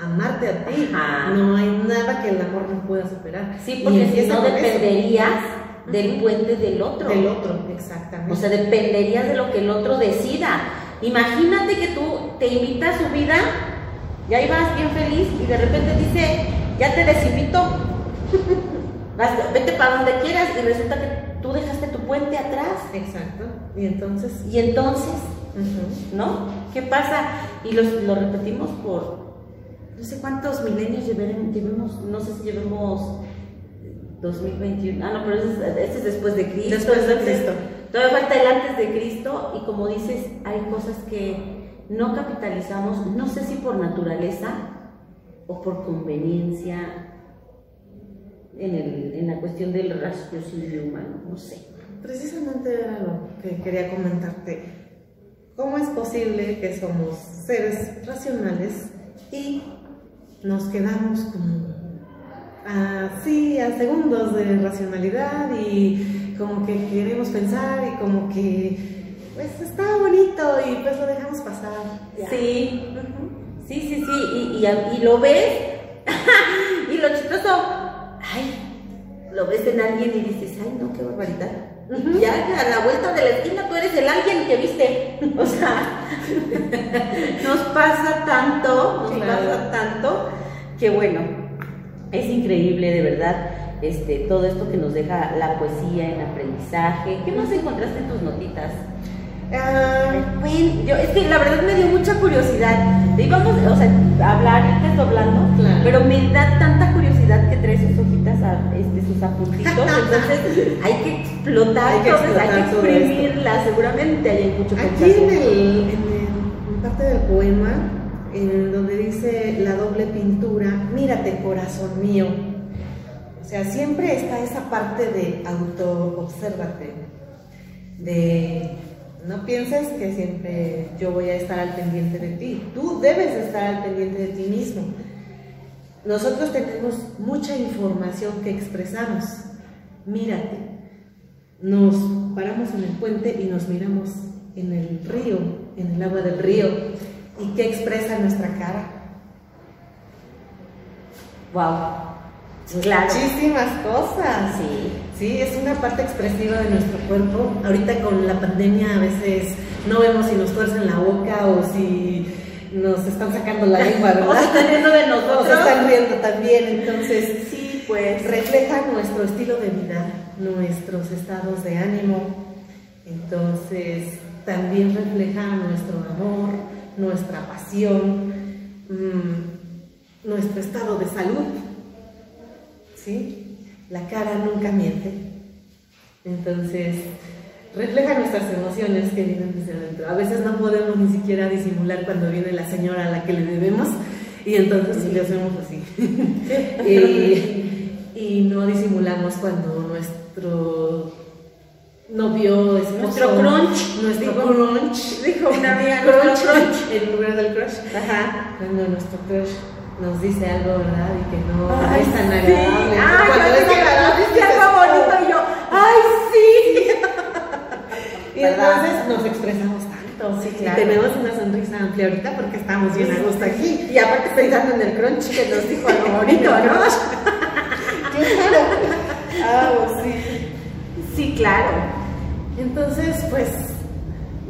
Amarte a ti. Ajá. No hay nada que el amor no pueda superar. Sí, Y porque si no eso. dependerías del puente del otro. Del otro, exactamente. O sea, dependerías de lo que el otro decida. Imagínate que tú te invita a su vida, ya ibas bien feliz y de repente dice, ya te desinvito. Vas- Vete para donde quieras y resulta que tú dejaste tu puente atrás. Exacto. Y entonces, Y entonces. ¿no? ¿Qué pasa? Y los- lo repetimos por no sé cuántos milenios llevemos, no sé si llevemos 2021. Ah, no, pero ese es, ese es después de Cristo. Después de Cristo. Todavía falta el antes de Cristo y como dices, hay cosas que no capitalizamos, no sé si por naturaleza o por conveniencia en, el- en la cuestión del raciocinio humano, no sé. precisamente era lo que quería comentarte. ¿Cómo es posible que somos seres racionales y nos quedamos como así a segundos de racionalidad y como que queremos pensar y como que pues está bonito y pues lo dejamos pasar. Ya. Sí, sí, sí, sí, y, y, y lo ves, y lo chistoso, ay, lo ves en alguien y dices, ay, no, qué barbaridad. Y ya a la vuelta de la esquina tú eres el alguien que viste. O sea, nos pasa tanto, nos Claro. pasa tanto, que bueno, es increíble de verdad este, todo esto que nos deja la poesía en aprendizaje. ¿Qué más encontraste en tus notitas? Ah, Bueno, yo, es que la verdad me dio mucha curiosidad. Íbamos, o sea, a hablar, irte desdoblando, Claro. pero me da tanta curiosidad que trae sus hojitas, a- este, sus apuntitos, entonces hay que explotar, Hay que entonces hay que exprimirla, seguramente hay mucho que Aquí en, el, en, el- parte del poema, en donde dice la doble pintura, mírate corazón mío. O sea, siempre está esa parte de auto-obsérvate, de no pienses que siempre yo voy a estar al pendiente de ti. Tú debes de estar al pendiente de ti mismo. Nosotros tenemos mucha información que expresamos. Mírate. Nos paramos en el puente y nos miramos en el río, en el agua del río. ¿Y qué expresa nuestra cara? Wow. Claro. Muchísimas cosas. Sí. Sí, es una parte expresiva de nuestro cuerpo. Ahorita con la pandemia a veces no vemos si nos tuercen la boca o si nos están sacando la lengua, ¿verdad? O se están riendo de nosotros. O se están riendo también. Entonces, Sí, pues. refleja nuestro estilo de vida, nuestros estados de ánimo. Entonces, también refleja nuestro amor, nuestra pasión, mm, nuestro estado de salud. ¿Sí? La cara nunca miente. Entonces, refleja nuestras emociones que vienen desde adentro. A veces no podemos ni siquiera disimular cuando viene la señora a la que le debemos y entonces le hacemos así. y, y no disimulamos cuando nuestro novio es Nuestro crunch. nuestro Dijo- crunch, dijo una amiga, crunch. en lugar del crush. Ajá. Cuando nuestro crush nos dice algo, ¿verdad? Y que no Ay, es tan sí. agradable. Ay, Cuando es agradable, dices, algo bonito "Oh". y yo, ¡ay, sí! Y entonces nos expresamos tanto. Sí, Y claro. tenemos una sonrisa amplia ahorita porque estamos bien a gusto aquí. Y aparte pensando en el crunch que nos dijo algo bonito, ¿no? Ah, pues sí. Sí, claro. Entonces, pues,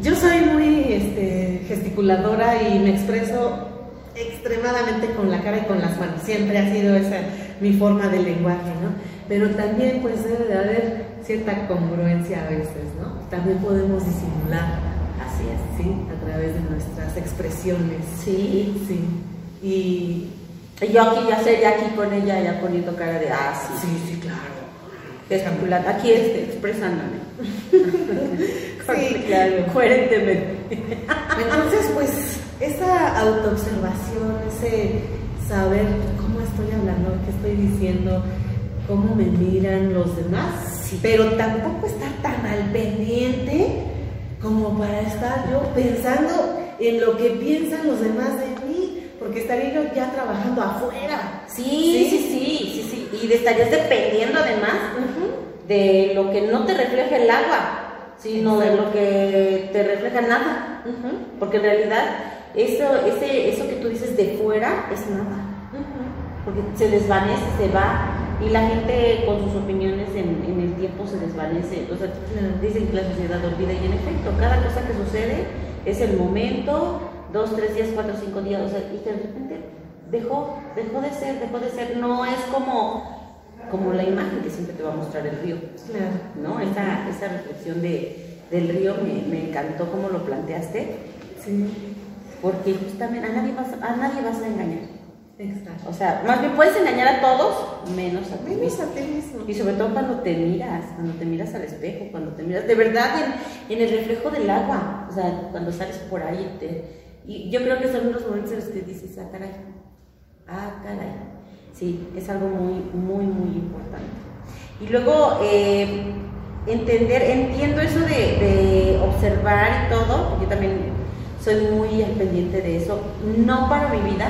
yo soy muy este, gesticuladora y me expreso extremadamente con la cara y con las manos. Siempre ha sido esa mi forma de lenguaje, ¿no? Pero también, pues, debe de haber cierta congruencia a veces, ¿no? También podemos disimular, Así es. ¿sí? A través de nuestras expresiones. Sí. Sí. Y. Y yo aquí ya sería aquí con ella, ya poniendo cara de, ah, sí. Sí, sí, claro. Gesticulando. Aquí este, expresándome. Sí, claro. Coherentemente. Entonces, pues, esa autoobservación, ese saber cómo estoy hablando, qué estoy diciendo, cómo me miran los demás, pero tampoco estar tan al pendiente como para estar yo pensando en lo que piensan los demás de mí, porque estaría yo ya trabajando afuera. Sí, sí, sí, sí, sí. Y de- estarías dependiendo además de lo que no te refleja el agua, sino de lo que te refleja nada. Porque en realidad eso, ese, eso que tú dices de fuera es nada. Porque se desvanece, se va. Y la gente con sus opiniones en, en el tiempo se desvanece. O sea, dicen que la sociedad olvida y en efecto, cada cosa que sucede es el momento, dos, tres días, cuatro, cinco días, o sea, y de repente dejó, dejó de ser, dejó de ser. No es como, como la imagen que siempre te va a mostrar el río. Claro. ¿no? Esa, esa reflexión de, del río me, me encantó como lo planteaste, Sí, porque justamente a nadie, vas, a nadie vas a engañar. exacto. O sea, más bien puedes engañar a todos, menos a ti Menos mismo. a ti mismo. Y sobre todo cuando te miras, cuando te miras al espejo, cuando te miras de verdad en, en el reflejo del agua, o sea, cuando sales por ahí. Te, y yo creo que son los momentos en los que dices, ah, caray, ah, caray. Sí, es algo muy, muy, muy importante. Y luego, eh, entender, entiendo eso de, de observar y todo, porque yo también soy muy al pendiente de eso, no para mi vida,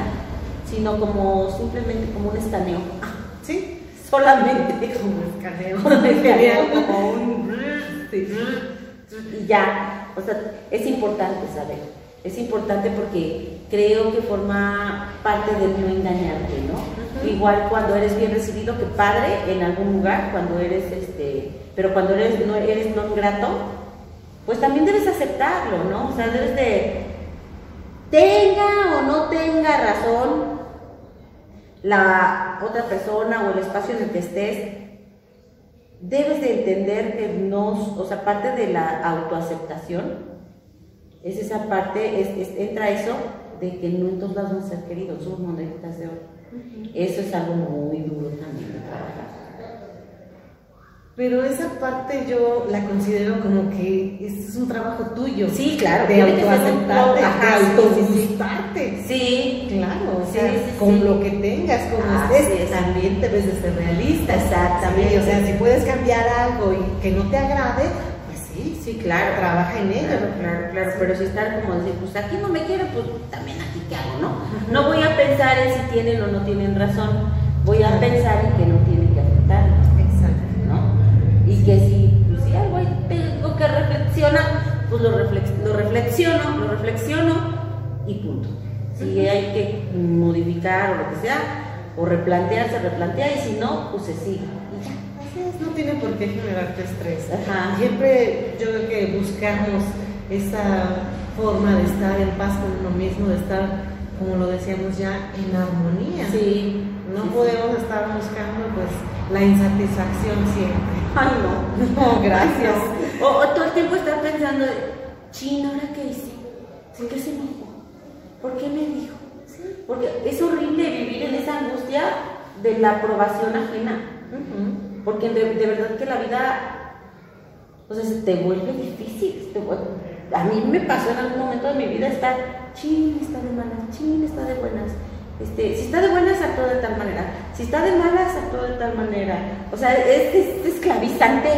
sino como simplemente como un escaneo. Sí, Solamente como escaneo. como un- como un sí, y ya, o sea, es importante saber, es importante porque creo que forma parte del no engañarte, ¿no? Igual cuando eres bien recibido que padre en algún lugar, cuando eres este, pero cuando eres no eres no grato, pues también debes aceptarlo, ¿no? O sea, debes de tenga o no tenga razón la otra persona o el espacio en el que estés, debes de entender que no, o sea, parte de la autoaceptación es esa parte, es, es- entra eso de que no en todos lados vamos a ser queridos, somos moneditas de oro. Eso es algo muy duro también de trabajar. Pero esa parte yo la considero como que es un trabajo tuyo. Sí, claro, De autoaceptarte, ajá, autogustarte. Sí, Claro, o sea, sí, con sí. lo que tengas, como Así estés, es. también debes de ser realista. Exactamente. O sea, si puedes cambiar algo y que no te agrade, pues sí, sí, claro. trabaja en ello. Claro, claro, claro, pero si estar como decir, pues aquí no me quieren, pues también aquí qué hago, ¿no? No voy a pensar en si tienen o no tienen razón, voy a pensar en que no tienen que. ¿no? Y que si, pues, si algo tengo que reflexionar, pues lo, reflex- lo reflexiono, lo reflexiono y punto. Si hay que modificar o lo que sea, o replantear, se replantea, y si no, pues se sigue. Y ya. No tiene por qué generarte estrés. Ajá. Siempre yo creo que buscamos esa forma de estar en paz con uno mismo, de estar, como lo decíamos ya, en armonía. Sí. No sí, sí. podemos estar buscando pues la insatisfacción siempre. Ay, no. No, gracias. O, o todo el tiempo estar pensando, chino, ¿ahora qué hice? ¿Por qué se enojó? ¿Por qué me dijo? Porque es horrible vivir en esa angustia de la aprobación ajena. Porque de, de verdad que la vida, o sea, se te vuelve difícil. se te vuelve- a mí me pasó en algún momento de mi vida estar, chin, está de malas, chin, está de buenas. Este, si está de buenas, actúa de tal manera. Si está de malas, actúa de tal manera. O sea, es, es esclavizante.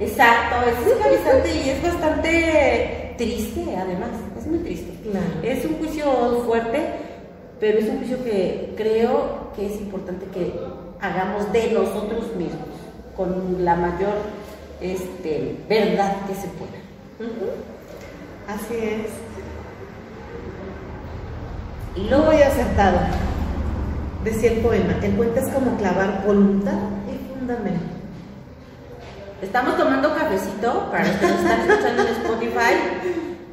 Exacto, es esclavizante y es bastante triste, además. Es muy triste. Claro. Es un juicio fuerte, pero es un juicio que creo que es importante que hagamos de nosotros mismos con la mayor este, verdad que se pueda. Así es. Y Lo luego voy acertado. Decía el poema, el puente es como clavar voluntad y fundamento. estamos tomando cafecito para los que nos están escuchando en Spotify.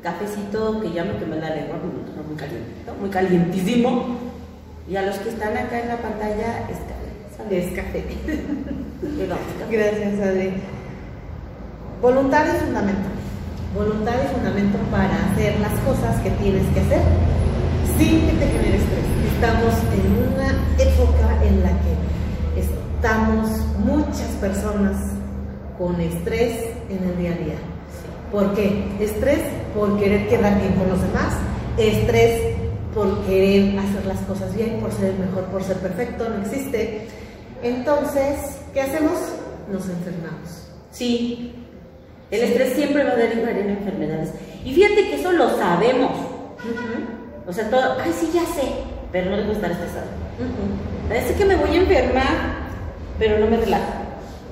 Cafecito que ya me quemé la lengua, muy calientito, muy calientísimo. Y a los que están acá en la pantalla, es café. Salud. Es café. Damos café. Gracias, Adri. Voluntad y fundamento. Voluntad y fundamento para hacer las cosas que tienes que hacer sin que te genere estrés. Estamos en una época en la que estamos muchas personas con estrés en el día a día. ¿Por qué? Estrés por querer quedar bien con los demás, estrés por querer hacer las cosas bien, por ser el mejor, por ser perfecto, no existe. Entonces, ¿qué hacemos? Nos enfermamos. Sí, el estrés siempre va a derivar en enfermedades. Y fíjate que eso lo sabemos. O sea, todo, ay, sí, ya sé, pero no debo estar estresado. Parece que me voy a enfermar, pero no me relajo.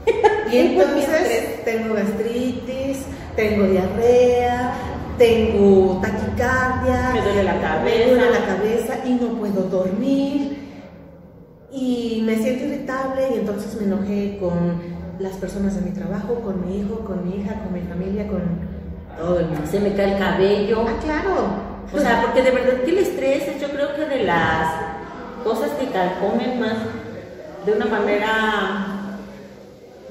Y entonces tengo gastritis, tengo diarrea, tengo taquicardia, Me duele la me cabeza. duele la cabeza y no puedo dormir y me siento irritable y entonces me enojé con las personas de mi trabajo, con mi hijo, con mi hija, con mi familia, con todo el mundo. Se me cae el cabello. Ah, claro. O sea, porque de verdad que el estrés es yo creo que de las cosas que calcomen más de una manera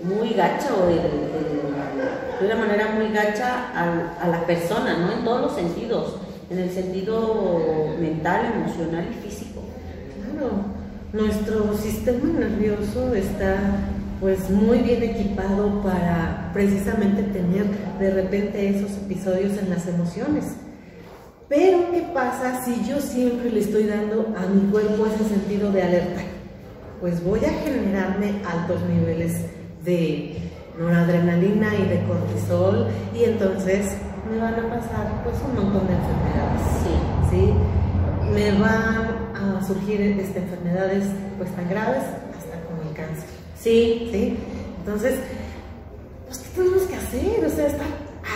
muy gacha o el- de una manera muy gacha al- a, la persona, ¿no? En todos los sentidos, en el sentido mental, emocional y físico. Claro, nuestro sistema nervioso está pues muy bien equipado para precisamente tener de repente esos episodios en las emociones. Pero ¿qué pasa si yo siempre le estoy dando a mi cuerpo ese sentido de alerta? Pues voy a generarme altos niveles de noradrenalina y de cortisol y entonces me van a pasar pues un montón de enfermedades. Sí. ¿sí? Me van a surgir este, enfermedades pues tan graves hasta como el cáncer, Sí, ¿sí? Entonces, pues ¿qué tenemos que hacer? O sea, estar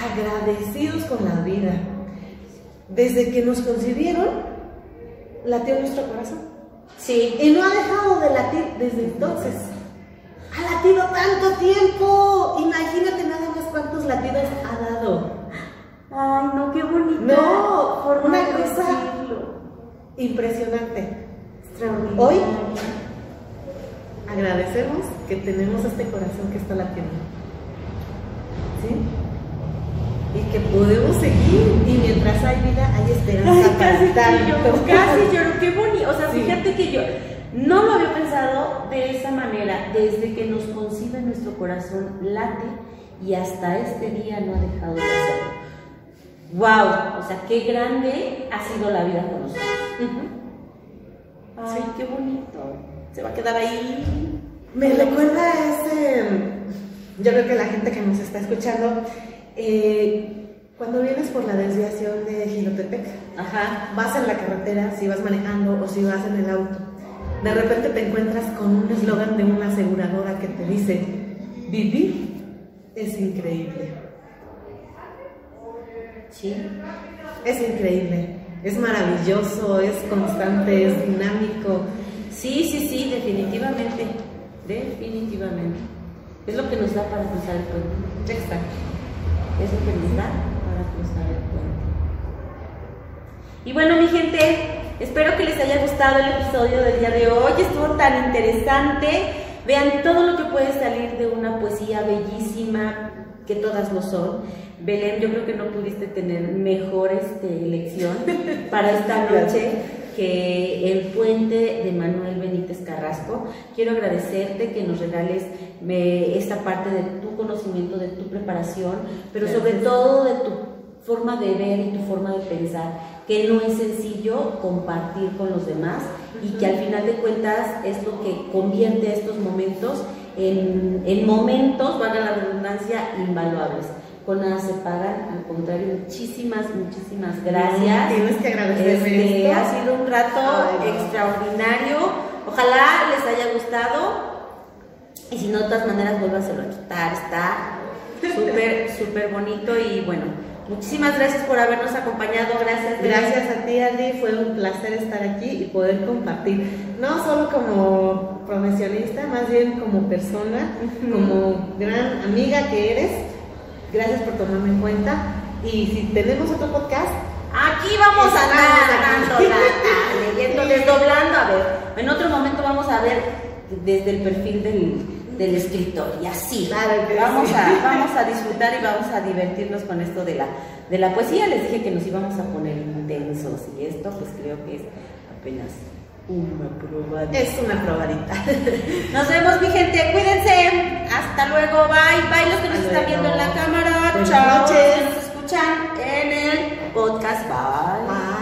agradecidos con la vida. Desde que nos concibieron, latió nuestro corazón. sí. Y no ha dejado de latir desde entonces. Ha latido tanto tiempo. Imagínate nada más cuántos latidos ha dado. Ay, no, qué bonito. No, forma una de cosa. Impresionante. Extraordinario. Hoy agradecemos que tenemos este corazón que está latiendo. ¿Sí? Y que podemos seguir. Y mientras hay vida, hay esperanza. Ay, casi lloro, casi lloro, qué bonito. O sea, Sí. fíjate que yo no lo había pensado de esa manera. Desde que nos concibe nuestro corazón late y hasta este día no ha dejado de hacerlo. Wow, o sea, qué grande ha sido la vida con nosotros. Ay, qué bonito. Se va a quedar ahí. Me recuerda a ese. Yo creo que la gente que nos está escuchando, eh, cuando vienes por la desviación de Gilotepec, Ajá. vas en la carretera, si vas manejando o si vas en el auto, de repente te encuentras con un eslogan de una aseguradora que te dice: Vivir es increíble. Sí. Es increíble, es maravilloso, es constante, es dinámico. Sí, sí, sí, definitivamente. Definitivamente. Es lo que nos da para cruzar el puente. Exacto. Es lo que nos da para cruzar el puente. Y bueno, mi gente, espero que les haya gustado el episodio del día de hoy. Estuvo tan interesante. Vean todo lo que puede salir de una poesía bellísima, que todas lo son. Belén, yo creo que no pudiste tener mejor este, elección para esta noche que el puente de Manuel Benítez Carrasco. Quiero agradecerte que nos regales me, esta parte de tu conocimiento, de tu preparación, pero sobre todo de tu forma de ver y tu forma de pensar, que no es sencillo compartir con los demás y que al final de cuentas es lo que convierte estos momentos en, en momentos, valga la redundancia, invaluables con nada se pagan, al contrario, muchísimas, muchísimas gracias. Tienes que agradecerme Este, esto. ha sido un rato Ay, no. extraordinario. Ojalá les haya gustado. Y si no, de todas maneras, vuélvaselo a chutar. Está súper, súper bonito. Y bueno, muchísimas gracias por habernos acompañado. Gracias. Gracias a ti, Andy. Fue un placer estar aquí y poder compartir, no solo como profesionista, más bien como persona, como gran amiga que eres. Gracias por tomarme en cuenta. Y si tenemos otro podcast, Aquí vamos a andar leyendo, desdoblando. A ver, en otro momento vamos a ver desde el perfil del, del escritor y así. Claro que vamos, sí. a, vamos a disfrutar y vamos a divertirnos con esto de la, de la poesía. Les dije que nos íbamos a poner intensos y esto pues creo que es apenas una probadita. es una probadita. Nos vemos mi gente, cuídense. Hasta luego, bye. Bye los que nos están viendo en la cámara. Buenas Chao. los noches. que nos escuchan en el podcast. Bye.